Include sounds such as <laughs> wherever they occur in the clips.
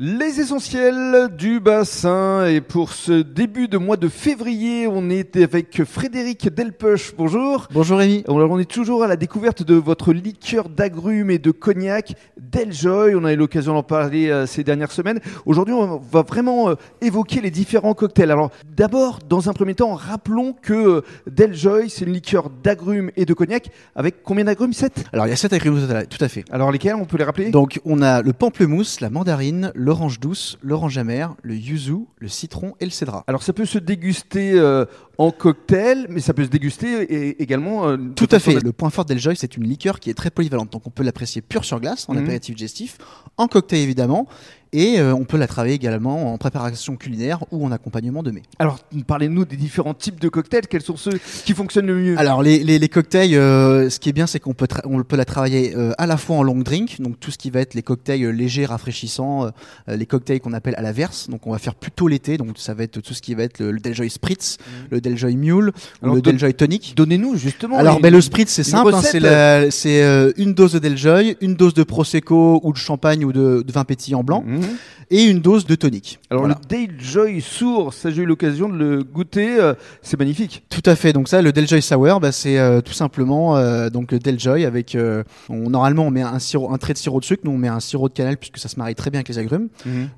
Les essentiels du bassin et pour ce début de mois de février, on est avec Frédéric Delpeuch. Bonjour. Bonjour Rémi. Alors on est toujours à la découverte de votre liqueur d'agrumes et de cognac Deljoy. On a eu l'occasion d'en parler euh, ces dernières semaines. Aujourd'hui, on va vraiment euh, évoquer les différents cocktails. Alors d'abord, dans un premier temps, rappelons que euh, Deljoy, c'est une liqueur d'agrumes et de cognac avec combien d'agrumes? 7 Alors il y a sept agrumes tout à fait. Alors lesquels? On peut les rappeler? Donc on a le pamplemousse, la mandarine, l'orange douce, l'orange amère, le yuzu, le citron et le cédra. Alors ça peut se déguster euh, en cocktail, mais ça peut se déguster et- également. euh, Tout à fait. Le point fort d'Eljoy, c'est une liqueur qui est très polyvalente. Donc on peut l'apprécier pure sur glace, en Mhm. apéritif digestif, en cocktail évidemment, et euh, on peut la travailler également en préparation culinaire ou en accompagnement de mets. Alors parlez-nous des différents types de cocktails. Quels sont ceux qui fonctionnent le mieux? Alors les, les, les cocktails, euh, ce qui est bien, c'est qu'on peut, on peut la travailler euh, à la fois en long drink, donc tout ce qui va être les cocktails euh, légers, rafraîchissants, euh, les cocktails qu'on appelle à la verse, donc on va faire plutôt l'été, donc ça va être tout ce qui va être le, le Deljoy Spritz, le Deljoy Mule, Alors, le Deljoy Tonic. Donnez-nous justement. Alors les- ben, le Spritz c'est simple, hein, c'est euh, une dose de Deljoy, une dose de Prosecco ou de champagne ou de, de vin pétillant blanc, Mhm. Et une dose de tonic. Alors Voilà. le Dayjoy Sour, ça j'ai eu l'occasion de le goûter, euh, c'est magnifique. Tout à fait. Donc ça, le Deljoy Sour, bah, c'est euh, tout simplement euh, donc le Deljoy avec. euh, on, normalement, on met un sirop, un trait de sirop de sucre. Nous, on met un sirop de cannelle puisque ça se marie très bien avec les agrumes.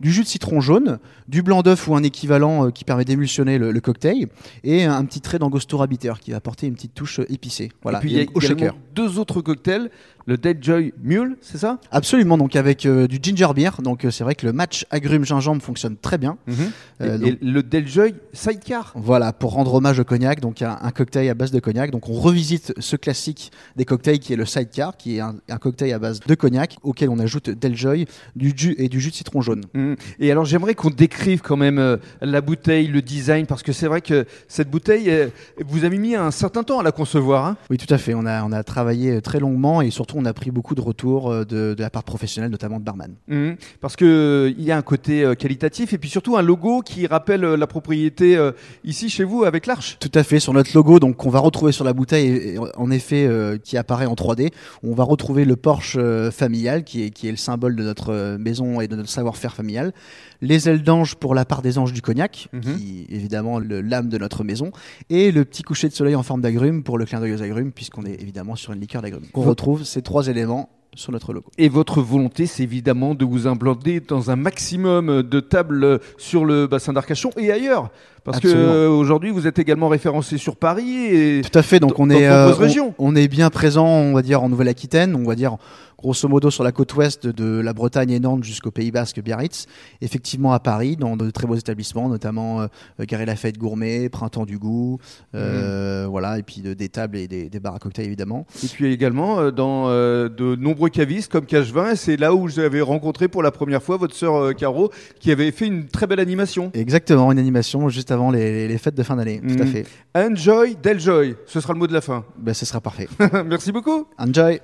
Du jus de citron jaune, du blanc d'œuf ou un équivalent qui permet d'émulsionner le, le cocktail, et un petit trait d'angostura bitter qui va apporter une petite touche épicée. Voilà. Et puis il y a au également shaker. deux autres cocktails, le Dayjoy Mule, c'est ça? Absolument. Donc avec euh, du ginger beer. Donc euh, c'est vrai que le match agrumes gingembre fonctionne très bien. Et, Euh, et le Dayjoy Sidecar. Voilà, pour rendre hommage au cognac, donc un, un cocktail à base de cognac. Donc on revisite ce classique des cocktails qui est le sidecar, qui est un, un cocktail à base de cognac auquel on ajoute Deljoy, du jus et du jus de citron jaune. Mhm. Et alors j'aimerais qu'on décrive quand même la bouteille, le design, parce que c'est vrai que cette bouteille, vous avez mis un certain temps à la concevoir. hein? Oui, tout à fait. On a, on a travaillé très longuement et surtout on a pris beaucoup de retours euh, de, de la part professionnelle, notamment de barman. Mhm. Parce que euh, il y a un côté euh, qualitatif et puis surtout un logo qui rappelle euh, la propriété euh, ici chez vous avec l'arche. Tout à fait, sur notre logo, donc qu'on va retrouver sur la bouteille, et- et en effet, euh, qui apparaît en 3D, on va retrouver le Porsche euh, familial, qui est, qui est le symbole de notre maison et de notre savoir-faire familial. Les ailes d'ange pour la part des anges du cognac, Mhm. qui est évidemment l'âme de notre maison. Et le petit coucher de soleil en forme d'agrumes pour le clin d'œil aux agrumes, puisqu'on est évidemment sur une liqueur d'agrumes. On Vo- retrouve ces trois éléments sur notre logo. Et votre volonté, c'est évidemment de vous implanter dans un maximum de tables sur le bassin d'Arcachon et ailleurs. Parce que Absolument. euh, aujourd'hui, vous êtes également référencé sur Paris et Tout à fait. Donc on est, euh, on- est bien présent, on va dire en Nouvelle-Aquitaine, on va dire grosso modo sur la côte ouest de la Bretagne et Nantes jusqu'au Pays Basque, Biarritz. Effectivement à Paris, dans de très beaux établissements, notamment euh, Gary Lafayette Gourmet, Printemps du Goût, euh, voilà, et puis de- des tables et des, des bars à cocktails évidemment. Et puis également euh, dans euh, de nombreux cavistes comme Cachevin. Et c'est là où j'avais rencontré pour la première fois votre sœur euh, Caro, qui avait fait une très belle animation. Exactement, une animation juste avant les, les fêtes de fin d'année. Tout à Mhm. fait. Enjoy, Deljoy. Ce sera le mot de la fin. Ben, ce sera parfait. <laughs> Merci beaucoup. Enjoy.